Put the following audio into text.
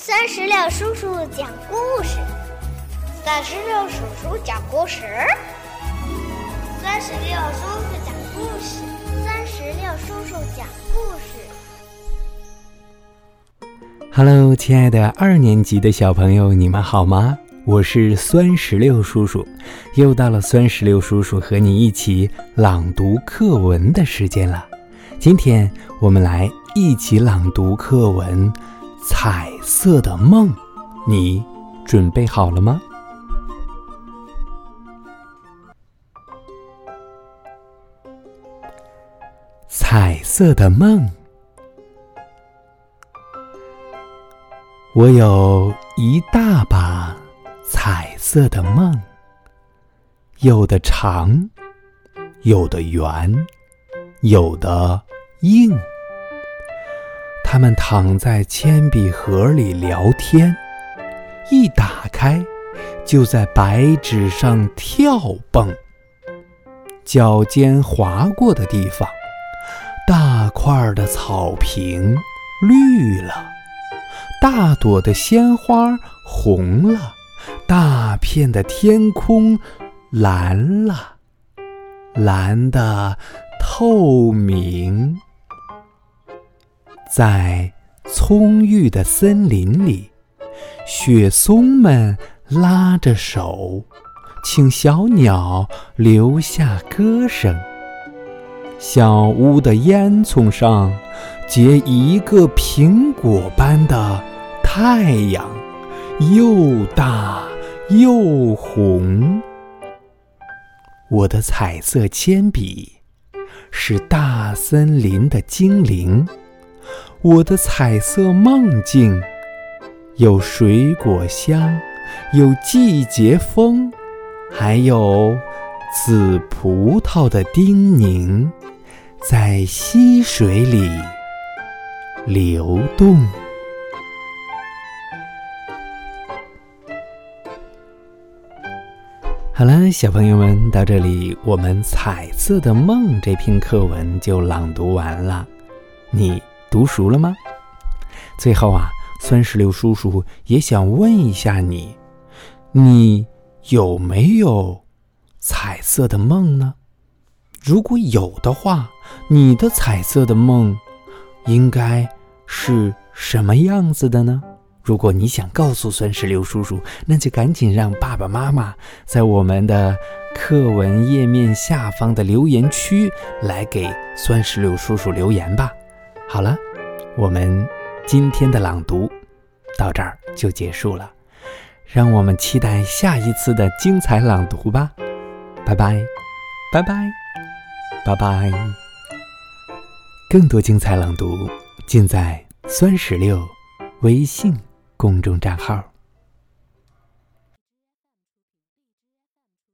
三十六叔叔讲故事，三十六叔叔讲故事，三十六叔叔讲故事，三十六叔叔讲故事。Hello，亲爱的二年级的小朋友，你们好吗？我是酸石榴叔叔，又到了酸石榴叔叔和你一起朗读课文的时间了。今天我们来一起朗读课文。彩色的梦，你准备好了吗？彩色的梦，我有一大把彩色的梦，有的长，有的圆，有的硬。他们躺在铅笔盒里聊天，一打开，就在白纸上跳蹦。脚尖划过的地方，大块的草坪绿了，大朵的鲜花红了，大片的天空蓝了，蓝的透明。在葱郁的森林里，雪松们拉着手，请小鸟留下歌声。小屋的烟囱上结一个苹果般的太阳，又大又红。我的彩色铅笔是大森林的精灵。我的彩色梦境，有水果香，有季节风，还有紫葡萄的叮咛，在溪水里流动。好了，小朋友们，到这里，我们《彩色的梦》这篇课文就朗读完了，你。读熟了吗？最后啊，酸石榴叔叔也想问一下你：你有没有彩色的梦呢？如果有的话，你的彩色的梦应该是什么样子的呢？如果你想告诉酸石榴叔叔，那就赶紧让爸爸妈妈在我们的课文页面下方的留言区来给酸石榴叔叔留言吧。好了，我们今天的朗读到这儿就结束了，让我们期待下一次的精彩朗读吧！拜拜，拜拜，拜拜！更多精彩朗读尽在酸石榴微信公众账号。